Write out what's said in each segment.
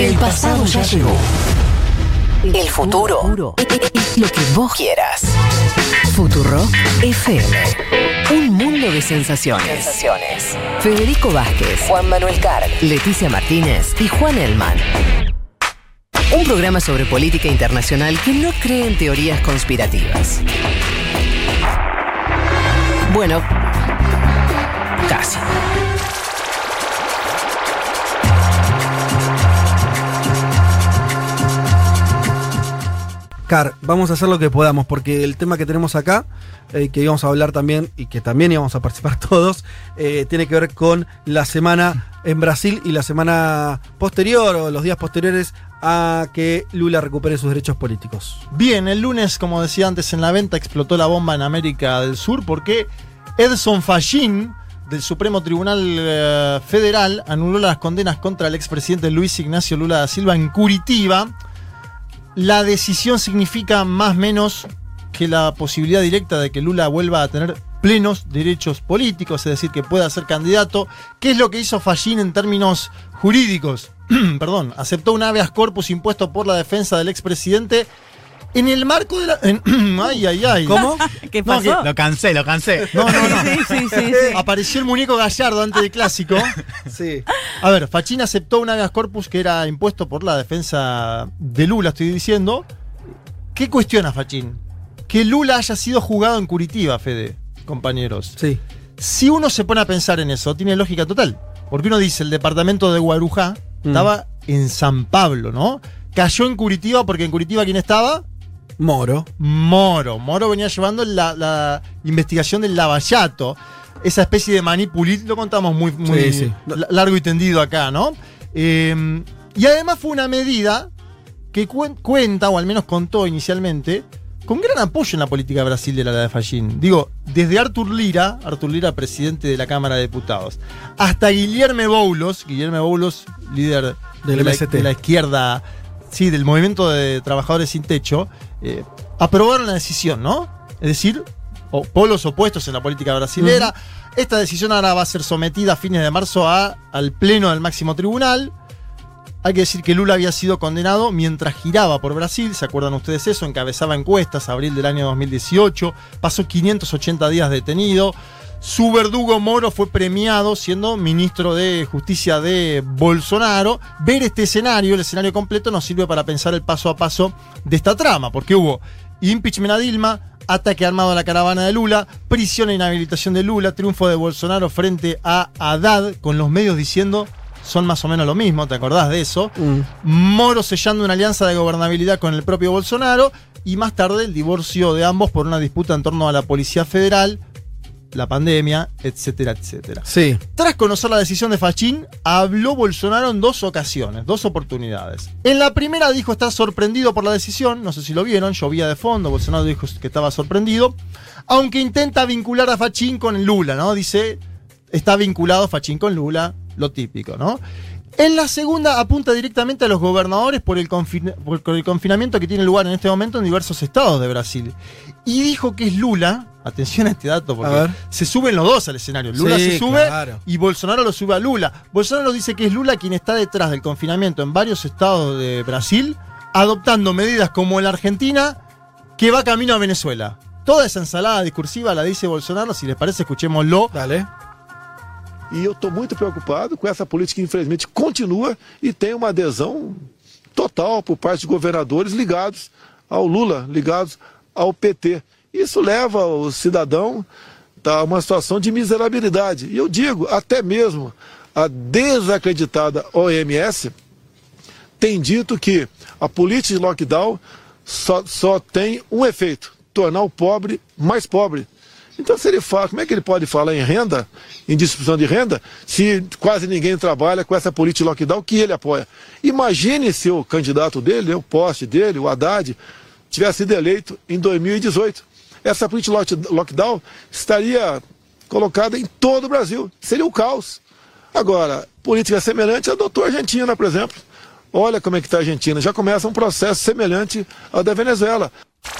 El pasado ya llegó. El futuro es lo que vos quieras. Futuro FM. Un mundo de sensaciones. Federico Vázquez, Juan Manuel Carr, Leticia Martínez y Juan Elman. Un programa sobre política internacional que no cree en teorías conspirativas. Bueno, casi. Car, vamos a hacer lo que podamos, porque el tema que tenemos acá, eh, que íbamos a hablar también y que también íbamos a participar todos, eh, tiene que ver con la semana en Brasil y la semana posterior o los días posteriores a que Lula recupere sus derechos políticos. Bien, el lunes, como decía antes en la venta, explotó la bomba en América del Sur porque Edson Fallín del Supremo Tribunal eh, Federal anuló las condenas contra el expresidente Luis Ignacio Lula da Silva en Curitiba. La decisión significa más menos que la posibilidad directa de que Lula vuelva a tener plenos derechos políticos, es decir, que pueda ser candidato. ¿Qué es lo que hizo Fallín en términos jurídicos? Perdón, aceptó un habeas corpus impuesto por la defensa del expresidente en el marco de la. en- ay, ay, ay. ¿Cómo? ¿Qué No, pasó? Lo cansé, lo cansé. No, no, no. Sí, sí, sí, sí. Apareció el muñeco Gallardo antes del clásico. Sí. A ver, Fachín aceptó un habeas corpus que era impuesto por la defensa de Lula, estoy diciendo. ¿Qué cuestiona Fachín? Que Lula haya sido jugado en Curitiba, Fede, compañeros. Sí. Si uno se pone a pensar en eso, tiene lógica total. Porque uno dice, el departamento de Guarujá Mm. estaba en San Pablo, ¿no? Cayó en Curitiba porque en Curitiba, ¿quién estaba? Moro. Moro. Moro venía llevando la, la investigación del lavallato. Esa especie de manipulit, lo contamos muy, muy Sí, sí. la- largo y tendido acá, ¿no? Eh, y además fue una medida que cuen- cuenta, o al menos contó inicialmente, con gran apoyo en la política brasilera, la de Fallín. Digo, desde Artur Lira, Artur Lira, presidente de la Cámara de Diputados, hasta Guillermo Boulos, Guillermo Boulos, líder Del de, la, de la izquierda, sí, del movimiento de trabajadores sin techo, eh, aprobaron la decisión, ¿no? Es decir, o- polos opuestos en la política brasilera. Esta decisión ahora va a ser sometida a fines de marzo a- al Pleno del Máximo Tribunal. Hay que decir que Lula había sido condenado mientras giraba por Brasil, ¿se acuerdan ustedes eso? Encabezaba encuestas, abril del año 2018, pasó 580 días detenido. Su verdugo Moro fue premiado siendo ministro de Justicia de Bolsonaro. Ver este escenario, el escenario completo, nos sirve para pensar el paso a paso de esta trama, porque hubo impeachment a Dilma, ataque armado a la caravana de Lula, prisión e inhabilitación de Lula, triunfo de Bolsonaro frente a Haddad, con los medios diciendo son más o menos lo mismo, ¿te acordás de eso? Mm. Moro sellando una alianza de gobernabilidad con el propio Bolsonaro y más tarde el divorcio de ambos por una disputa en torno a la Policía Federal, la pandemia, etcétera, etcétera. Sí. Tras conocer la decisión de Fachín, habló Bolsonaro en dos ocasiones, dos oportunidades. En la primera dijo estar sorprendido por la decisión, no sé si lo vieron, llovía de fondo, Bolsonaro dijo que estaba sorprendido, aunque intenta vincular a Fachín con Lula, ¿no? Dice, está vinculado Fachín con Lula, lo típico, ¿no? En la segunda apunta directamente a los gobernadores por el, confin- por el confinamiento que tiene lugar en este momento en diversos estados de Brasil. Y dijo que es Lula, atención a este dato, porque se suben los dos al escenario. Lula Sí, se sube claro. y Bolsonaro lo sube a Lula. Bolsonaro dice que es Lula quien está detrás del confinamiento en varios estados de Brasil, adoptando medidas como en la Argentina, que va camino a Venezuela. Toda esa ensalada discursiva la dice Bolsonaro, si les parece, escuchémoslo. Dale. E eu estou muito preocupado com essa política que, infelizmente, continua e tem uma adesão total por parte de governadores ligados ao Lula, ligados ao PT. Isso leva o cidadão a uma situação de miserabilidade. E eu digo, até mesmo a desacreditada OMS tem dito que a política de lockdown só, só tem um efeito: tornar o pobre mais pobre. Então, se ele fala, como é que ele pode falar em renda, em distribuição de renda, se quase ninguém trabalha com essa política de lockdown que ele apoia? Imagine se o candidato dele, o poste dele, o Haddad, tivesse sido eleito em 2018. Essa política de lock- lockdown estaria colocada em todo o Brasil. Seria o caos. Agora, política semelhante adotou a Argentina, por exemplo. Olha como é que está a Argentina. Já começa um processo semelhante ao da Venezuela.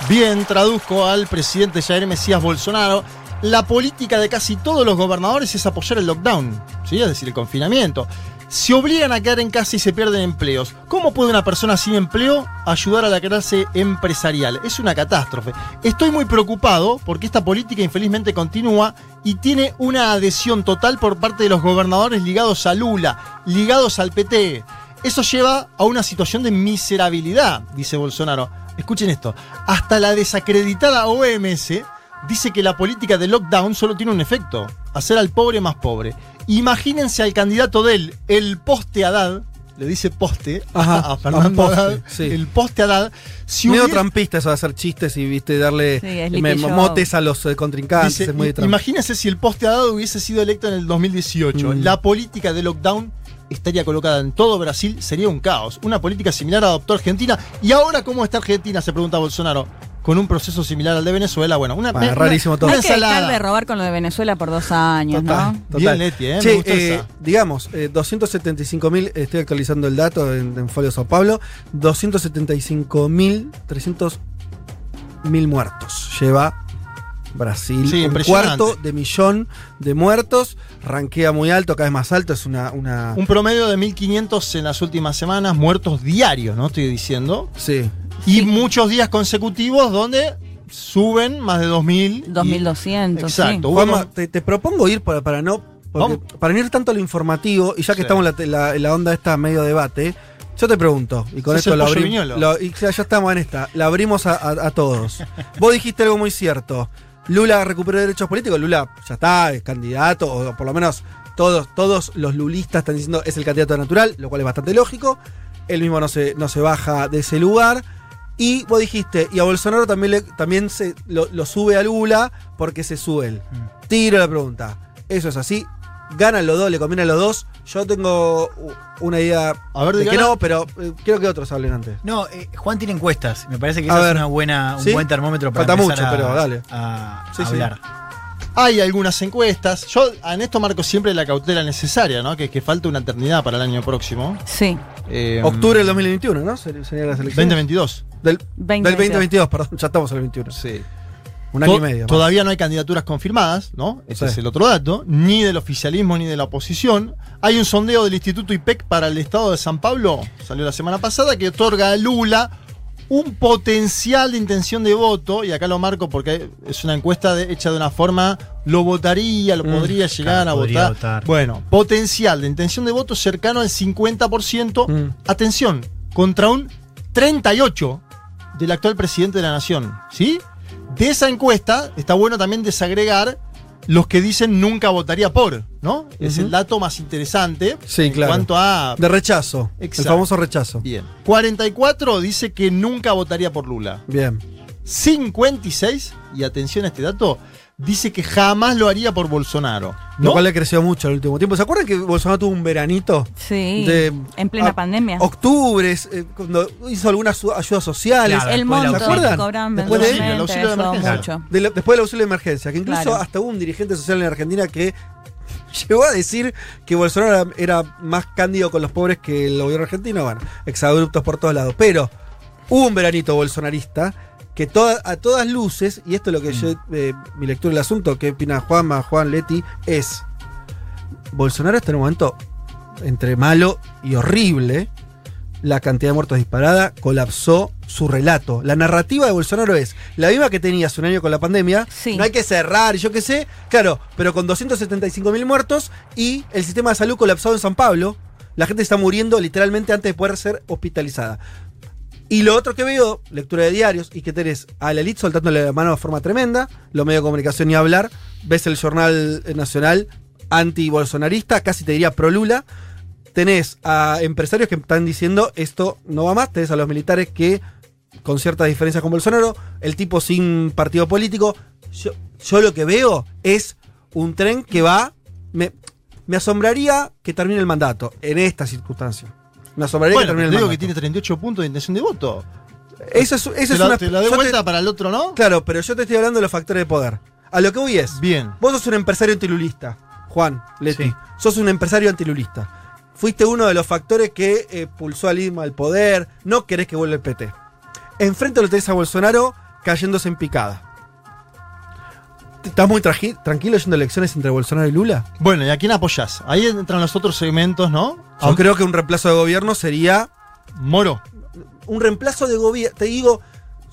Bien, traduzco al presidente Jair Mesías Bolsonaro. La política de casi todos los gobernadores es apoyar el lockdown, ¿sí? es decir, el confinamiento. se obligan a quedar en casa y se pierden empleos. ¿Cómo puede una persona sin empleo ayudar a la clase empresarial? Es una catástrofe. Estoy muy preocupado porque esta política infelizmente continúa y tiene una adhesión total por parte de los gobernadores ligados a Lula, ligados al PT. Eso lleva a una situación de miserabilidad, dice Bolsonaro. Escuchen esto. Hasta la desacreditada OMS dice que la política de lockdown solo tiene un efecto, hacer al pobre más pobre. Imagínense al candidato de él, el poste Haddad, le dice poste Ajá, a Fernando poste, Haddad, sí. el poste Haddad, si Medio hubiera- trampista eso de hacer chistes y viste darle Sí, me- motes a los eh, contrincantes. dice, es muy "I- trampa. imagínense si el poste Haddad hubiese sido electo en el 2018. Mm. La política de lockdown estaría colocada en todo Brasil, sería un caos. Una política similar adoptó Argentina. ¿Y ahora cómo está Argentina? Se pregunta Bolsonaro. Con un proceso similar al de Venezuela. Bueno, una, Bueno, rarísimo todo. Una hay que dejar ensalada. de robar con lo de Venezuela por dos años, Total, ¿no? total. Bien, Leti, ¿eh? Me Che, gustó eh, esa. digamos, eh, 275 mil, estoy actualizando el dato en, en Folio Sao Paulo, 275 mil 300 mil muertos lleva Brasil. Sí, un cuarto de millón de muertos, ranquea muy alto, cada vez más alto, es una... una Un promedio de 1.500 en las últimas semanas, muertos diarios, ¿no? Estoy diciendo. sí. Y muchos días consecutivos donde suben más de 2.000. y- 2.200, Exacto. Hubo Juanma, con- te, te propongo ir para, para no... Vamos. para no ir tanto a lo informativo, y ya que Sí. estamos en la, la- en la onda esta medio debate, yo te pregunto, y con esto lo abrimos. y ya, ya estamos en esta, la abrimos a, a- a todos. Vos dijiste algo muy cierto. Lula recuperó derechos políticos, Lula ya está, es candidato, o por lo menos todos, todos los lulistas están diciendo es el candidato natural, lo cual es bastante lógico. Él mismo no se, no se baja de ese lugar. Y vos dijiste, y a Bolsonaro también, le- también se, lo, lo sube a Lula porque se sube él. Mm. Tiro la pregunta. ¿Eso es así? ¿Ganan los dos? ¿Le conviene a los dos? Yo tengo una idea A ver, de que no, pero eh, quiero que otros hablen antes. No, eh, Juan tiene encuestas. Me parece que A esa ver. es una buena, un ¿Sí? buen termómetro para Falta mucho, a, pero dale. a Sí, sí. hablar. Hay algunas encuestas. Yo en esto marco siempre la cautela necesaria, ¿no? Que, que falta una eternidad para el año próximo. Sí. Eh, Octubre del 2021, ¿no? Sería las elecciones. 2022. Del, 2022. del 2022, perdón. Ya estamos en el 21. Sí. Un año y medio. más. Todavía no hay candidaturas confirmadas, ¿no? Ese Sí. es el otro dato, ni del oficialismo ni de la oposición. Hay un sondeo del Instituto IPEC para el estado de San Pablo, salió la semana pasada, que otorga a Lula un potencial de intención de voto, y acá lo marco porque es una encuesta de- hecha de una forma, lo votaría, lo Mm, podría llegar claro, a podría votar. votar. Bueno, potencial de intención de voto cercano al 50%. Mm. Atención, contra un 38% del actual presidente de la nación. ¿Sí? De esa encuesta está bueno también desagregar los que dicen nunca votaría por, ¿no? Es el dato más interesante Sí, en claro. cuanto a... De rechazo. Exacto. El famoso rechazo. Bien. 44 dice que nunca votaría por Lula. Bien. 56, y atención a este dato, dice que jamás lo haría por Bolsonaro. Lo cual le creció mucho el último tiempo. ¿Se acuerdan que Bolsonaro tuvo un veranito? Sí. De- en plena a- pandemia. Octubre, eh, cuando hizo algunas ayudas sociales. Claro, el del monto ¿Se acuerdan? Después de- mensualmente el auxilio de emergencia. de la- después del auxilio de emergencia, que incluso Claro. hasta hubo un dirigente social en Argentina que llegó a decir que Bolsonaro era, era más cándido con los pobres que el gobierno argentino. Bueno, exabruptos por todos lados. Pero hubo un veranito bolsonarista que toda- a todas luces, y esto es lo que yo, eh, mi lectura del asunto, que opina Juanma, Juan Leti, es Bolsonaro está en un momento entre malo y horrible. La cantidad de muertos disparada colapsó su relato. La narrativa de Bolsonaro es la misma que tenía hace un año con la pandemia. Sí. No hay que cerrar, y yo qué sé. Claro, pero con 275 mil muertos y el sistema de salud colapsado en San Pablo. La gente está muriendo literalmente antes de poder ser hospitalizada. Y lo otro que veo, lectura de diarios, y que tenés a la elite soltándole la mano de forma tremenda, los medios de comunicación ni hablar, ves el jornal nacional anti-bolsonarista, casi te diría pro-Lula, tenés a empresarios que están diciendo esto no va más, tenés a los militares que con ciertas diferencias con Bolsonaro, el tipo sin partido político, yo, lo que veo es un tren que va, me, me asombraría que termine el mandato en esta circunstancia. Me asombraría Bueno, que termine te el digo mandato. que tiene 38 puntos de intención de voto. Eso es, eso te, es la, una. te la doy te- vuelta para el otro, ¿no? Claro, pero yo te estoy hablando de los factores de poder. A lo que voy es. Bien. Vos sos un empresario antilulista, Juan Leti. Sí. Sos un empresario antilulista. Fuiste uno de los factores que eh, pulsó a Lima al poder. No querés que vuelva el PT. Enfrente lo tenés a Bolsonaro cayéndose en picada. ¿Estás muy tranquilo yendo a elecciones entre Bolsonaro y Lula? Bueno, ¿y a quién apoyás? Ahí entran los otros segmentos, ¿no? Yo creo que un reemplazo de gobierno sería Moro. un reemplazo de gobierno. Te digo,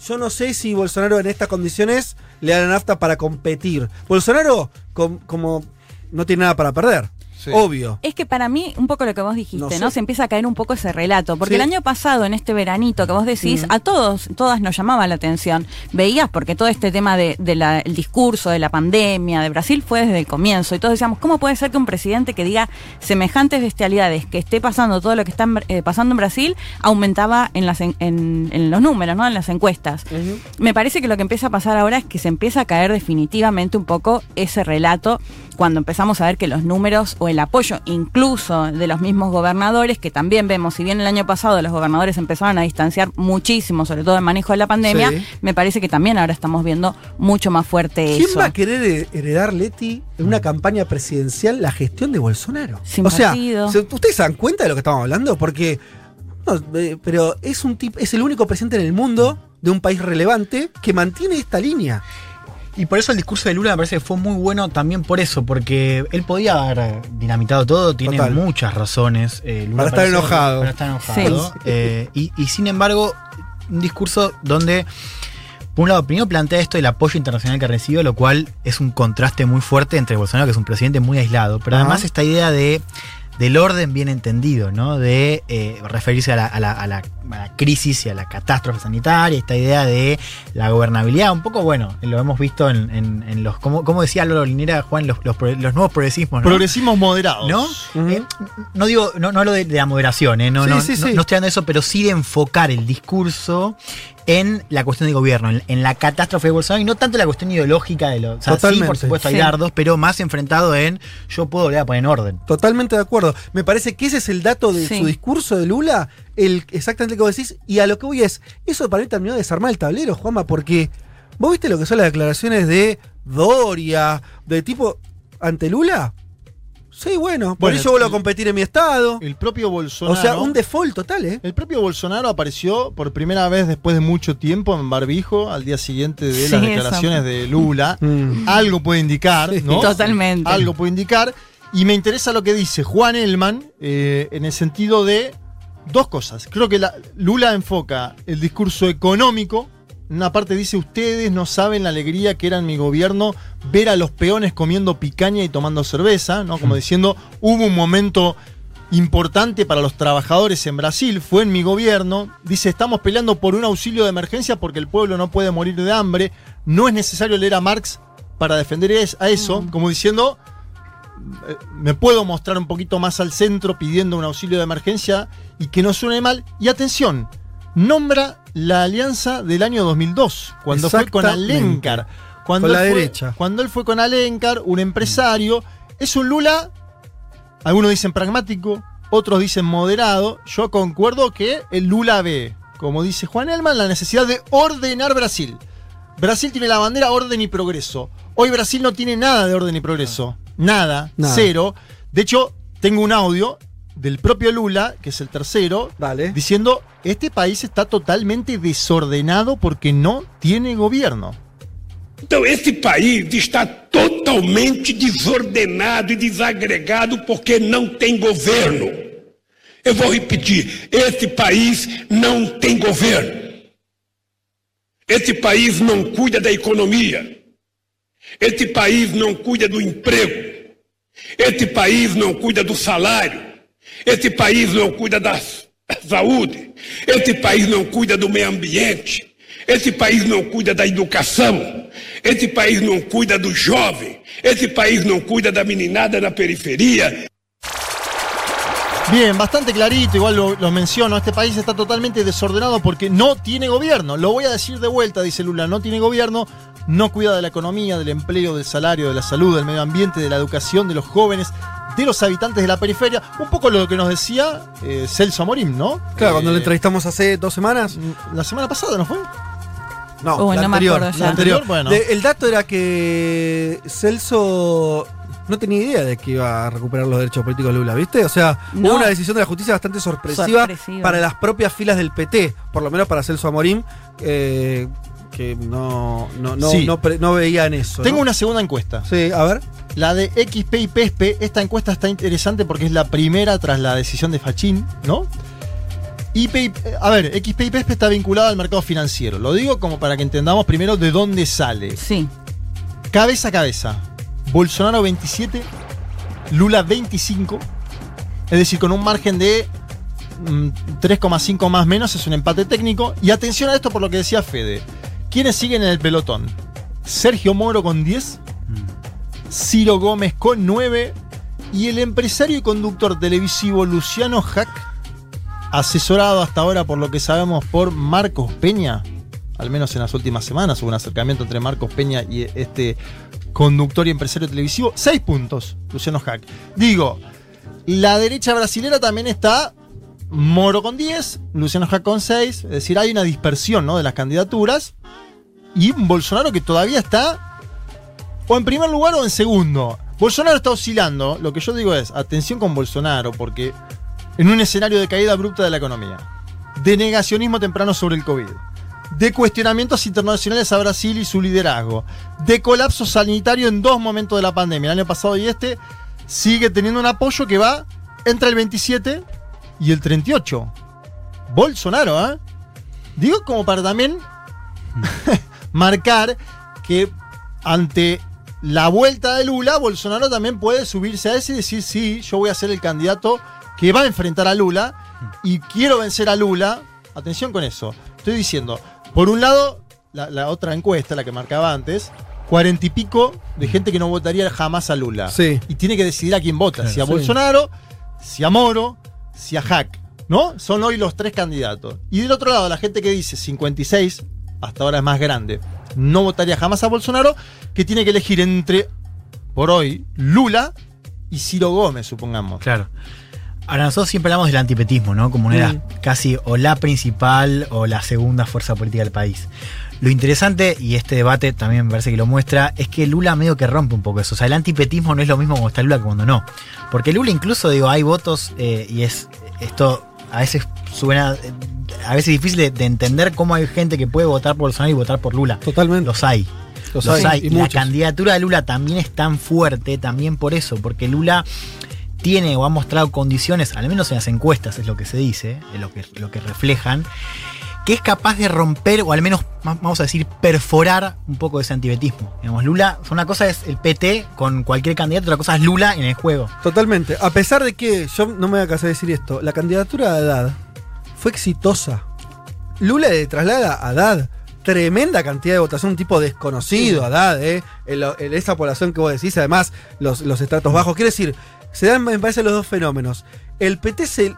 yo no sé si Bolsonaro en estas condiciones le da la nafta para competir. Bolsonaro, com- como no tiene nada para perder. Sí. Obvio. Es que para mí, un poco lo que vos dijiste, No ¿no? sé. Se empieza a caer un poco ese relato. Porque Sí. el año pasado, en este veranito que vos decís, Mm. a todos, todas nos llamaba la atención. Veías, porque todo este tema del de, el discurso de la pandemia de Brasil fue desde el comienzo. Y todos decíamos, ¿cómo puede ser que un presidente que diga semejantes bestialidades, que esté pasando todo lo que está en- eh, pasando en Brasil, aumentaba en, las en, en- en los números, ¿no? En las encuestas. Me parece que lo que empieza a pasar ahora es que se empieza a caer definitivamente un poco ese relato cuando empezamos a ver que los números o el apoyo incluso de los mismos gobernadores, que también vemos, si bien el año pasado los gobernadores empezaron a distanciar muchísimo, sobre todo el manejo de la pandemia, Sí. me parece que también ahora estamos viendo mucho más fuerte ¿Quién eso. va a querer he- heredar, Leti, en una campaña presidencial la gestión de Bolsonaro? Sin o sea, partido. ¿se- ¿ustedes se dan cuenta de lo que estamos hablando? Porque, no, eh, pero es un tipo, es el único presidente en el mundo de un país relevante que mantiene esta línea. Y por eso el discurso de Lula me parece que fue muy bueno también por eso, porque él podía haber dinamitado todo, tiene Total. muchas razones. eh, Lula Para estar enojado. Para estar enojado. Sí. eh, y, y sin embargo, un discurso donde, por un lado, primero plantea esto del apoyo internacional que recibe, lo cual es un contraste muy fuerte entre Bolsonaro, que es un presidente muy aislado, pero además esta idea de del orden bien entendido, ¿no? De eh, referirse a la, a la- a la- a la crisis y a la catástrofe sanitaria, esta idea de la gobernabilidad, un poco, bueno, lo hemos visto en, en- en los, como, como decía Lolo Linera, Juan, los, los, nuevos progresismos, ¿no? Progresismos moderados. ¿No? Eh, no digo, no, no hablo de, de la moderación, ¿eh? no, Sí, no, sí, no- no estoy hablando de eso, pero sí de enfocar el discurso en la cuestión de gobierno, en, en la catástrofe de Bolsonaro y no tanto la cuestión ideológica de los. O sea, sí, Totalmente. por supuesto, hay Sí. dardos, pero más enfrentado en yo puedo volver a poner en orden. Totalmente de acuerdo. Me parece que ese es el dato de Sí. su discurso de Lula, el exactamente lo que vos decís, y a lo que voy es, eso para mí terminó de desarmar el tablero, Juanma, porque vos viste lo que son las declaraciones de Doria, de tipo ante Lula. Sí, bueno, por Bueno, eso vuelvo a competir en mi estado. El propio O Bolsonaro. sea, un default total, ¿eh? El propio Bolsonaro apareció por primera vez después de mucho tiempo en barbijo al día siguiente de Sí, las eso. declaraciones de Lula. Mm. Algo puede indicar, Sí. ¿no? Totalmente. Algo puede indicar. Y me interesa lo que dice Juan Elman eh, en el sentido de dos cosas. Creo que la- Lula enfoca el discurso económico. Una parte dice, ustedes no saben la alegría que era en mi gobierno ver a los peones comiendo picaña y tomando cerveza, ¿no? Como diciendo, hubo un momento importante para los trabajadores en Brasil, fue en mi gobierno. Dice, estamos peleando por un auxilio de emergencia porque el pueblo no puede morir de hambre. No es necesario leer a Marx para defender a eso, como diciendo, eh, me puedo mostrar un poquito más al centro pidiendo un auxilio de emergencia y que no suene mal. Y atención, nombra la alianza del año 2002, cuando fue con. Alencar. Cuando Con la fue- derecha. Cuando él fue con Alencar, un empresario. Es un Lula, algunos dicen pragmático, otros dicen moderado. Yo concuerdo que el Lula ve, como dice Juan Elman, la necesidad de ordenar Brasil. Brasil tiene la bandera orden y progreso. Hoy Brasil no tiene nada de orden y progreso. Nada, Nada. cero. De hecho, tengo un audio del propio Lula, que es el tercero, Dale. diciendo, este país está totalmente desordenado porque no tiene gobierno. Então, esse país está totalmente desordenado e desagregado porque não tem governo. Eu vou repetir: esse país não tem governo. Esse país não cuida da economia. Esse país não cuida do emprego. Esse país não cuida do salário. Esse país não cuida da saúde. Esse país não cuida do meio ambiente. Esse país não cuida da educação. Esse país não cuida do jovem. Esse país não cuida da meninada na periferia. Bien, bastante clarito, igual lo, lo menciono, este país está totalmente desordenado porque no tiene gobierno. Lo voy a decir de vuelta, dice Lula, no tiene gobierno, no cuida de la economía, del empleo, del salario, de la salud, del medio ambiente, de la educación, de los jóvenes, de los habitantes de la periferia. Un poco lo que nos decía eh, Celso Amorim, ¿no? Claro, cuando lo Eh, entrevistamos hace dos semanas. La semana pasada, ¿no fue? No, Uy, la no me anterior. acuerdo ya. la anterior. Bueno. De- el dato era que Celso no tenía idea de que iba a recuperar los derechos políticos de Lula, ¿viste? O sea, No. hubo una decisión de la justicia bastante sorpresiva, Sorpresiva. para las propias filas del PT, por lo menos para Celso Amorim. eh, que no, no, no, Sí. no, pre- no veían eso. Tengo ¿no? una segunda encuesta. Sí, a ver. La de XP y PESPE, esta encuesta está interesante porque es la primera tras la decisión de Fachín, ¿no? Y- a ver, XP y PESPE está vinculado al mercado financiero. Lo digo como para que entendamos primero de dónde sale. Sí. Cabeza a cabeza. Bolsonaro 27, Lula 25. Es decir, con un margen de mm, 3,5 más menos es un empate técnico. Y atención a esto por lo que decía Fede. ¿Quiénes siguen en el pelotón? Sergio Moro con 10, Ciro Gómez con 9 y el empresario y conductor televisivo Luciano Hack, asesorado hasta ahora por lo que sabemos por Marcos Peña, al menos en las últimas semanas hubo un acercamiento entre Marcos Peña y este conductor y empresario televisivo, 6 puntos, Luciano Hack. Digo, la derecha brasilera también está Moro con 10, Luciano Hack con 6, es decir, hay una dispersión ¿no? de las candidaturas y un Bolsonaro que todavía está o en primer lugar o en segundo. Bolsonaro está oscilando. Lo que yo digo es, atención con Bolsonaro, porque en un escenario de caída abrupta de la economía, de negacionismo temprano sobre el COVID, de cuestionamientos internacionales a Brasil y su liderazgo, de colapso sanitario en dos momentos de la pandemia, el año pasado y este, sigue teniendo un apoyo que va entre el 27 y el 38. Bolsonaro, ¿eh? Digo como para también marcar que ante la vuelta de Lula, Bolsonaro también puede subirse a ese y decir, sí, yo voy a ser el candidato que va a enfrentar a Lula y quiero vencer a Lula. Atención con eso. Estoy diciendo, por un lado, la, la otra encuesta, la que marcaba antes, cuarenta y pico de gente que no votaría jamás a Lula. Sí. Y tiene que decidir a quién vota, Claro, si a sí. Bolsonaro, si a Moro, si a Hack. ¿No? Son hoy los tres candidatos. Y del otro lado, la gente que dice 56, hasta ahora es más grande, no votaría jamás a Bolsonaro, que tiene que elegir entre, por hoy, Lula y Ciro Gómez, supongamos. Claro. Ahora nosotros siempre hablamos del antipetismo, ¿no? Como una las casi o la principal o la segunda fuerza política del país. Lo interesante, y este debate también me parece que lo muestra, es que Lula medio que rompe un poco eso. O sea, el antipetismo no es lo mismo cuando está Lula que cuando no. Porque Lula incluso, digo, hay votos eh, y es esto a veces suena, eh, a veces difícil de, de entender cómo hay gente que puede votar por Bolsonaro y votar por Lula. Totalmente. Los hay. Los Los hay, hay. y Y la candidatura de Lula también es tan fuerte, también por eso, porque Lula tiene o ha mostrado condiciones, al menos en las encuestas es lo que se dice, es lo que, lo que reflejan, que es capaz de romper, o al menos, vamos a decir, perforar un poco ese antibetismo. Digamos, Lula, una cosa es el PT con cualquier candidato, otra cosa es Lula en el juego. Totalmente. A pesar de que, yo no me voy a cansar de decir esto, la candidatura de Haddad fue exitosa. Lula le traslada a Haddad tremenda cantidad de votación, un tipo desconocido, Haddad, ¿eh? En, lo- en esa población que vos decís, además, los, los estratos bajos. Quiere decir, se dan, me parece, los dos fenómenos. El PT se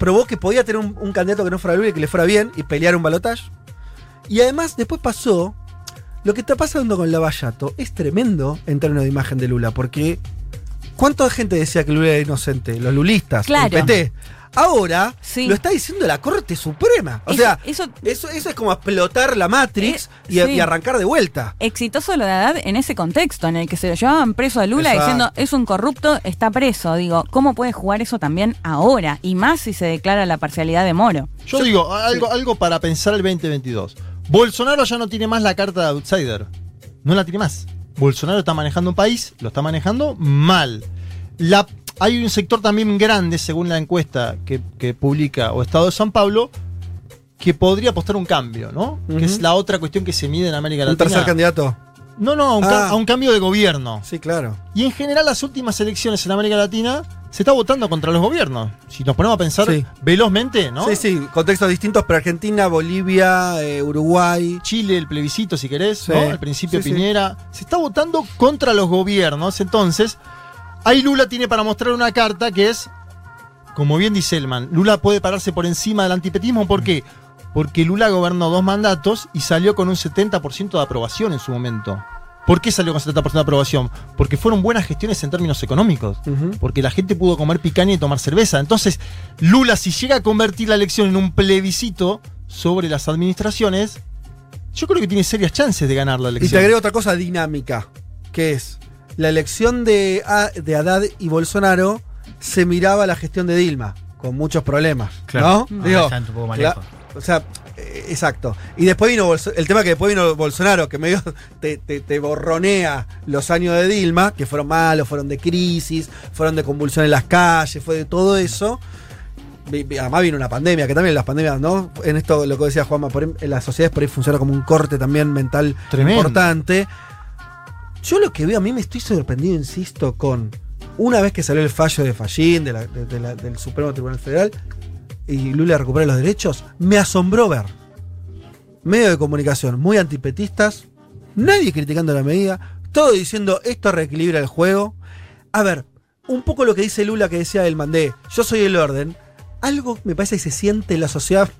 probó que podía tener un, un candidato que no fuera Lula y que le fuera bien y pelear un balotaje. Y además, después pasó. Lo que está pasando con Lavallato es tremendo en términos de imagen de Lula, porque ¿cuánta gente decía que Lula era inocente? Los lulistas, Claro. el PT. Ahora Sí. lo está diciendo la Corte Suprema. O Eso- sea, eso- eso, eso es como explotar la Matrix Eh, y, sí. y arrancar de vuelta. Exitoso lo de Haddad en ese contexto, en el que se lo llevaban preso a Lula Exacto. diciendo es un corrupto, está preso. Digo, ¿cómo puede jugar eso también ahora? Y más si se declara la parcialidad de Moro. Yo digo, algo, algo para pensar el 2022. Bolsonaro ya no tiene más la carta de outsider. No la tiene más. Bolsonaro está manejando un país, lo está manejando mal. La, hay un sector también grande, según la encuesta que, que publica o Estado de San Pablo, que podría apostar un cambio, ¿no? Que es la otra cuestión que se mide en América Un Latina. tercer candidato. No, no, a un, Ah. a un cambio de gobierno. Sí, claro. Y en general las últimas elecciones en América Latina se está votando contra los gobiernos. Si nos ponemos a pensar Sí. velozmente, ¿no? Sí, sí, contextos distintos, pero Argentina, Bolivia, eh, Uruguay. Chile, el plebiscito, si querés, Sí. ¿no? Al principio sí. Piñera. Se está votando contra los gobiernos. Entonces, ahí Lula tiene para mostrar una carta que es, como bien dice Elman, Lula puede pararse por encima del antipetismo. ¿Por qué? Porque Lula gobernó dos mandatos y salió con un 70% de aprobación en su momento. ¿Por qué salió con 70% de aprobación? Porque fueron buenas gestiones en términos económicos. Porque la gente pudo comer picaña y tomar cerveza. Entonces, Lula, si llega a convertir la elección en un plebiscito sobre las administraciones, yo creo que tiene serias chances de ganar la Y elección. te agrego otra cosa dinámica, que es la elección de, de Haddad y Bolsonaro se miraba la gestión de Dilma, con muchos problemas. Claro. ¿no? Ahora Digo, está un poco más la- lejos. o sea, eh, Exacto. Y después vino Bolso- el tema que después vino Bolsonaro, que medio te, te- te borronea los años de Dilma, que fueron malos, fueron de crisis, fueron de convulsión en las calles, fue de todo eso. Además vino una pandemia, que también las pandemias, ¿no? En esto, lo que decía Juanma, por ahí, en las sociedades por ahí funciona como un corte también mental Tremendo. importante. Yo lo que veo, a mí me estoy sorprendido, insisto, con una vez que salió el fallo de Fallín, de la- de- de la- del Supremo Tribunal Federal, y Lula recupera los derechos, me asombró ver medios de comunicación muy antipetistas, nadie criticando la medida, todo diciendo esto reequilibra el juego. A ver, un poco lo que dice Lula que decía del Mandé, yo soy el orden, algo me parece que se siente en la sociedad,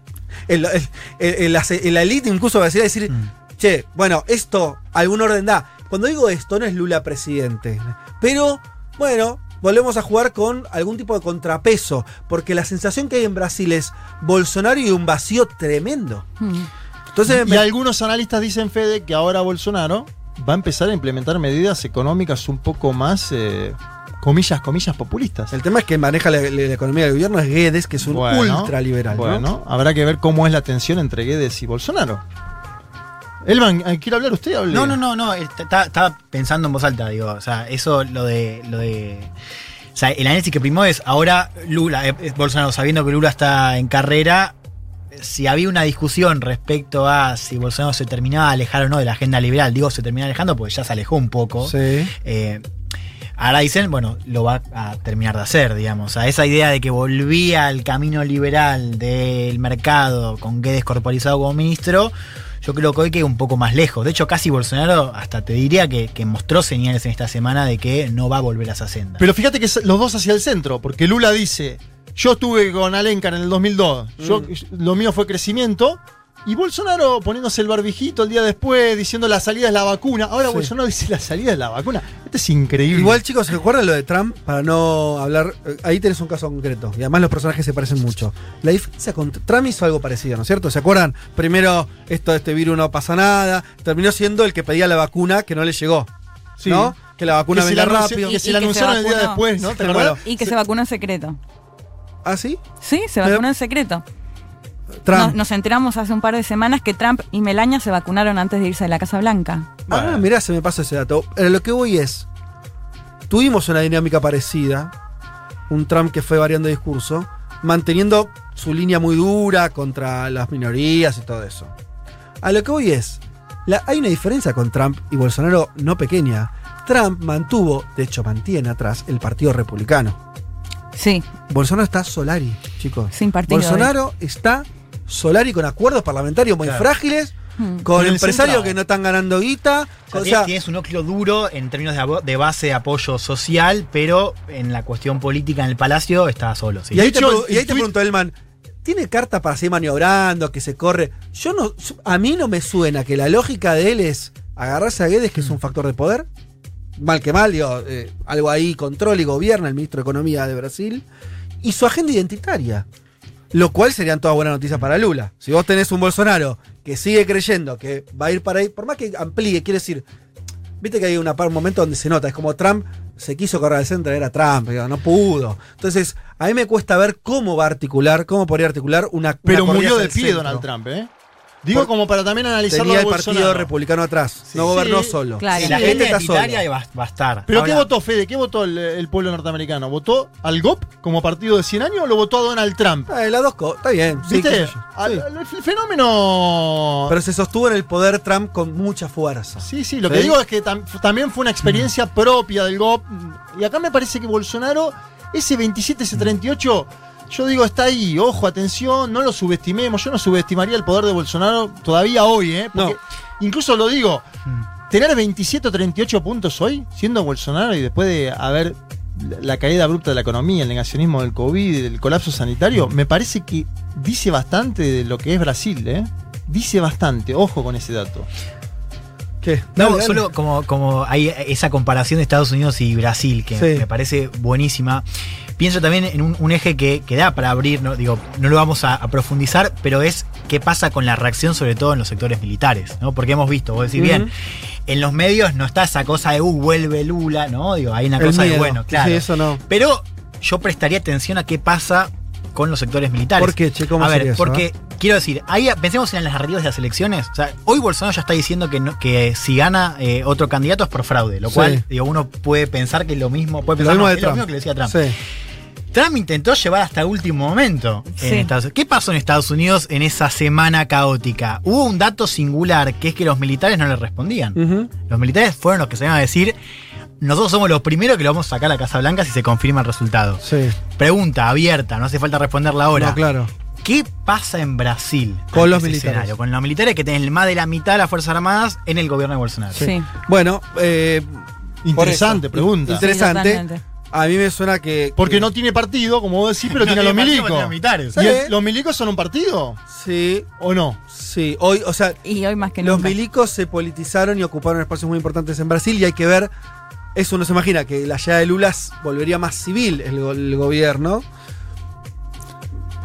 en la, en- en la- en la elite incluso va a decir, decir che, bueno, esto algún orden da. Cuando digo esto no es Lula presidente, pero bueno, volvemos a jugar con algún tipo de contrapeso, porque la sensación que hay en Brasil es Bolsonaro y un vacío tremendo. Mm. Entonces, Y me- algunos analistas dicen, Fede, que ahora Bolsonaro va a empezar a implementar medidas económicas un poco más, eh, comillas, comillas, populistas. el tema es que maneja la, la- la economía del gobierno es Guedes, que es un Bueno, ultraliberal. ¿no? Bueno, habrá que ver cómo es la tensión entre Guedes y Bolsonaro. Elman, eh, ¿quiere hablar usted? Hable. No, no, no, no. est- Estaba, pensando en voz alta, digo. O sea, eso lo de. Lo de o sea, el análisis que primó es ahora Lula, eh, eh, Bolsonaro, sabiendo que Lula está en carrera, eh, si había una discusión respecto a si Bolsonaro se terminaba de alejar o no de la agenda liberal, digo se termina alejando porque ya se alejó un poco. Sí. Eh, ahora dicen, bueno, lo va a terminar de hacer, digamos. A esa idea de que volvía al camino liberal del mercado con Guedes corporizado como ministro, yo creo que hoy queda un poco más lejos. De hecho, casi Bolsonaro hasta te diría que, que mostró señales en esta semana de que no va a volver a esa senda. Pero fíjate que los dos hacia el centro, porque Lula dice, yo estuve con Alencar en el 2002, yo, lo mío fue crecimiento, y Bolsonaro poniéndose el barbijito el día después, diciendo la salida es la vacuna. Ahora Sí. Bolsonaro dice la salida es la vacuna. Esto es increíble. Igual, chicos, ¿se acuerdan lo de Trump? Para no hablar. eh, Ahí tenés un caso concreto. Y además los personajes se parecen mucho. La diferencia con Trump hizo algo parecido, ¿no es cierto? ¿Se acuerdan? Primero, esto de este virus no pasa nada. Terminó siendo el que pedía la vacuna que no le llegó. Sí. ¿No? Que la vacuna venga la rápido. que Y- se la que se anunciaron el día después, ¿no? ¿Te? Y que se vacunó en secreto. ¿Ah, sí? Sí, se Pero- vacunó en secreto. Trump. Nos, nos enteramos hace un par de semanas que Trump y Melania se vacunaron antes de irse de la Casa Blanca. Ah, mirá, se me pasa ese dato. Pero lo que voy es. Tuvimos una dinámica parecida. Un Trump que fue variando de discurso, manteniendo su línea muy dura contra las minorías y todo eso. A lo que voy es. la- hay una diferencia con Trump y Bolsonaro no pequeña. Trump mantuvo, de hecho mantiene atrás, el Partido Republicano. Sí, Bolsonaro está Solari, chicos. sin partido. Bolsonaro está Solari con acuerdos parlamentarios muy Claro. frágiles, Mm. con empresarios que no están ganando guita. O sea, o tiene- sea, tiene su núcleo duro en términos de, base de apoyo social, pero en la cuestión política en el palacio está solo. sí. Y ahí, te, y ahí te pregunto, Elman, ¿tiene carta para seguir maniobrando, que se corre? Yo no, a mí no me suena que la lógica de él es agarrarse a Guedes, que es un factor de poder. Mal que mal, digo, eh, algo ahí controla y gobierna el ministro de Economía de Brasil. Y su agenda identitaria. Lo cual serían todas buenas noticias para Lula. Si vos tenés un Bolsonaro que sigue creyendo que va a ir para ahí, por más que amplíe, quiere decir, viste que hay una, par- un momento donde se nota, es como Trump se quiso correr al centro, era Trump, no pudo. Entonces, a mí me cuesta ver cómo va a articular, cómo podría articular una. Pero una murió de pie centro. Donald Trump, ¿eh? Digo como para también analizarlo Tenía el Partido Bolsonaro. Republicano atrás, no gobernó Sí, solo. claro. Sí, la agenda está identitaria va, va a estar. ¿Pero Ahora, qué votó, Fede? ¿Qué votó el, el pueblo norteamericano? ¿Votó al GOP como partido de 100 años o lo votó a Donald Trump? Ah, las dos cosas, está bien. ¿Viste? Al- al- el fenómeno... Pero se sostuvo en el poder Trump con mucha fuerza. Sí, sí, lo ¿Sí? que digo es que tam- también fue una experiencia propia del GOP. Y acá me parece que Bolsonaro, ese 27, ese 38, yo digo, está ahí. Ojo, atención, no lo subestimemos. Yo no subestimaría el poder de Bolsonaro todavía hoy, ¿eh? Porque incluso lo digo, tener 27 o 38 puntos hoy, siendo Bolsonaro y después de haber la- la caída abrupta de la economía, el negacionismo del COVID, el colapso sanitario, me parece que dice bastante de lo que es Brasil, ¿eh? Dice bastante, ojo con ese dato. ¿Qué? No, Dale, dale. solo como, como hay esa comparación de Estados Unidos y Brasil, que Sí. me parece buenísima. Pienso también en un, un eje que, que da para abrir, no, digo, no lo vamos a, a profundizar, pero es qué pasa con la reacción, sobre todo en los sectores militares, ¿no? Porque hemos visto, vos decís, bien, en los medios no está esa cosa de, uh, vuelve Lula, ¿no? Digo, hay una El cosa de, bueno, claro. Sí, eso no. Pero yo prestaría atención a qué pasa con los sectores militares. ¿Por qué, che? ¿Cómo a ver, sería eso, porque eh? quiero decir, ahí pensemos en las narrativas de las elecciones. O sea, hoy Bolsonaro ya está diciendo que, no- que si gana eh, otro candidato es por fraude, lo Sí. cual digo, uno puede pensar que es lo mismo, puede Lo pensar mismo no, de es lo Trump. mismo que le decía Trump. Sí. Trump intentó llevar hasta el último momento en Sí. Estados Unidos. ¿Qué pasó en Estados Unidos en esa semana caótica? Hubo un dato singular, que es que los militares no le respondían. Los militares fueron los que se iban a decir, nosotros somos los primeros que lo vamos a sacar a la Casa Blanca si se confirma el resultado. Sí. Pregunta abierta, no hace falta responderla ahora. No, claro. ¿Qué pasa en Brasil? Con los militares. escenario? Con los militares que tienen más de la mitad de las Fuerzas Armadas en el gobierno de Bolsonaro. Sí. Bueno, eh, Interesante pregunta. Interesante. Sí, a mí me suena que. Porque que- no tiene partido, como vos decís, pero No tiene a los milicos. tiene a los militares. ¿Y Sí. el- los milicos son un partido? Sí, ¿O no? sí. Hoy, o sea, Y hoy más que los nunca. milicos se politizaron y ocuparon espacios muy importantes en Brasil y hay que ver. Eso no se imagina, que la llegada de Lula volvería más civil el, go- el gobierno.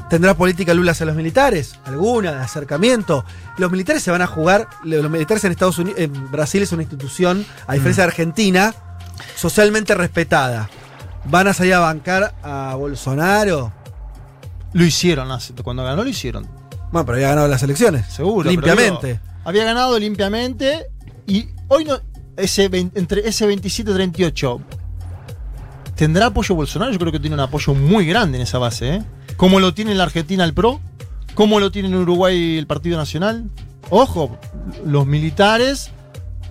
¿Tendrá política Lula hacia los militares? ¿Alguna? ¿De acercamiento? Los militares se van a jugar. Los militares en Estados Unidos, en Brasil es una institución, a diferencia de Argentina, socialmente respetada. ¿Van a salir a bancar a Bolsonaro? Lo hicieron, hace- cuando ganó lo hicieron, Bueno, pero había ganado las elecciones. seguro. pero Limpiamente. digo, había ganado limpiamente y hoy no. Ese, entre ese 27-38. ¿Tendrá apoyo Bolsonaro? Yo creo que tiene un apoyo muy grande en esa base, ¿eh? Como lo tiene en la Argentina el PRO, como lo tiene en Uruguay el Partido Nacional. Ojo, los militares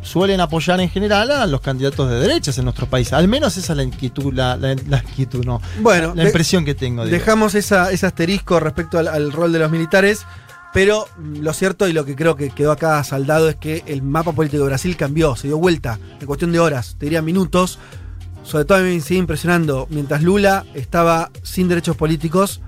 suelen apoyar en general a los candidatos de derechas en nuestro país. Al menos esa es la inquietud, la, la- la inquietud, no. Bueno, la impresión que tengo. Dejamos esa, ese asterisco respecto al, al rol de los militares, pero lo cierto y lo que creo que quedó acá saldado es que el mapa político de Brasil cambió, se dio vuelta en cuestión de horas, te diría minutos. Sobre todo a mí me sigue impresionando, mientras Lula estaba sin derechos políticos,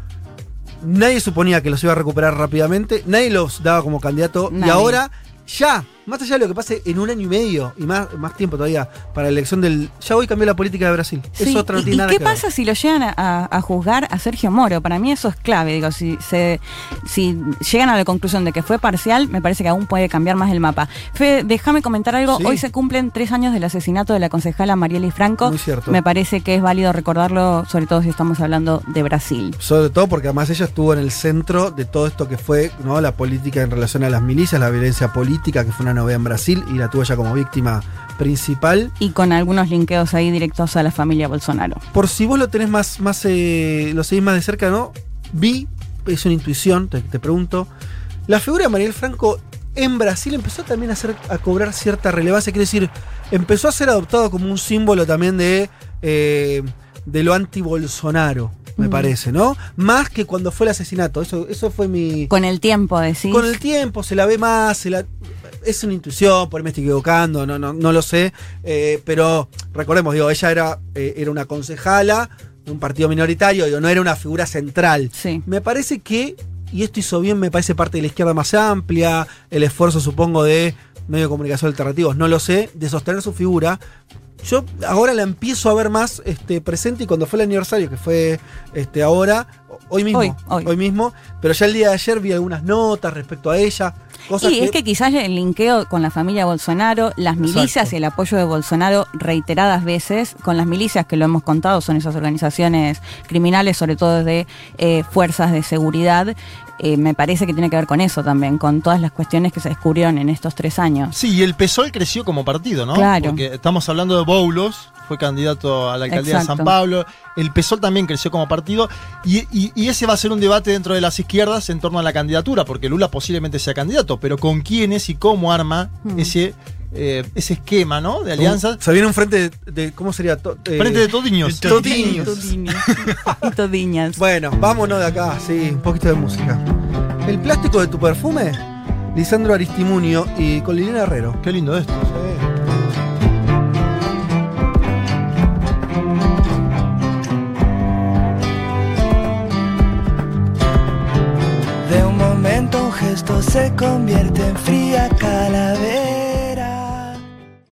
nadie suponía que los iba a recuperar rápidamente, nadie los daba como candidato y ahora ya, más allá de lo que pase en un año y medio y más, más tiempo todavía para la elección del... Ya hoy cambió la política de Brasil. Sí, Eso otra no ¿Y, tiene y nada qué que ver. pasa si lo llegan a, a- a juzgar a Sergio Moro? Para mí eso es clave. Digo, si se si llegan a la conclusión de que fue parcial, me parece que aún puede cambiar más el mapa. Fede, déjame comentar algo. Sí. Hoy se cumplen tres años del asesinato de la concejala Marieli Franco. Muy cierto. Me parece que es válido recordarlo, sobre todo si estamos hablando de Brasil. Sobre todo porque además ella estuvo en el centro de todo esto que fue ¿no? la política en relación a las milicias, la violencia política, que fue una novedad en Brasil y la tuvo ella como víctima principal. Y con algunos linkeos ahí directos a la familia Bolsonaro. Por si vos lo tenés más, más eh, lo seguís más de cerca, ¿no? Vi, es una intuición, te, te pregunto, la figura de Mariel Franco en Brasil empezó también a, hacer, a cobrar cierta relevancia, quiere decir, empezó a ser adoptado como un símbolo también de, eh, de lo anti-Bolsonaro, me Mm. parece, ¿no? Más que cuando fue el asesinato, eso, eso fue mi... Con el tiempo, decís. Con el tiempo se la ve más, se la- es una intuición, por ahí me estoy equivocando, no, no, no lo sé, eh, pero recordemos, digo, ella era, eh, era una concejala de un partido minoritario, digo, no era una figura central. Sí. Me parece que, y esto hizo bien, me parece parte de la izquierda más amplia, el esfuerzo supongo de medios de comunicación alternativos, no lo sé, de sostener su figura. Yo ahora la empiezo a ver más este, presente y cuando fue el aniversario, que fue este, ahora, hoy mismo, Hoy, hoy. mismo, pero ya el día de ayer vi algunas notas respecto a ella, cosas Y es que quizás el linkeo con la familia Bolsonaro, las milicias Exacto. y el apoyo de Bolsonaro reiteradas veces, con las milicias que lo hemos contado, son esas organizaciones criminales, sobre todo de eh, fuerzas de seguridad, eh, me parece que tiene que ver con eso también, con todas las cuestiones que se descubrieron en estos tres años. Sí, y el PSOL creció como partido, ¿no? Claro. Porque estamos hablando de Boulos, fue candidato a la alcaldía de. San Pablo. El PSOL también creció como partido. Y, y- y ese va a ser un debate dentro de las izquierdas en torno a la candidatura, porque Lula posiblemente sea candidato, pero con quiénes y cómo arma Hmm. ese, eh, ese esquema, ¿no? De alianzas. Se viene un frente de, de- ¿cómo sería? To- eh, Frente de todiños. de todiños. Y todiñas. Bueno, vámonos de acá, sí, un poquito de música. El plástico de tu perfume, Lisandro Aristimunio y con Liliana Herrero. Qué lindo esto. De un momento un gesto se convierte en fría calavera.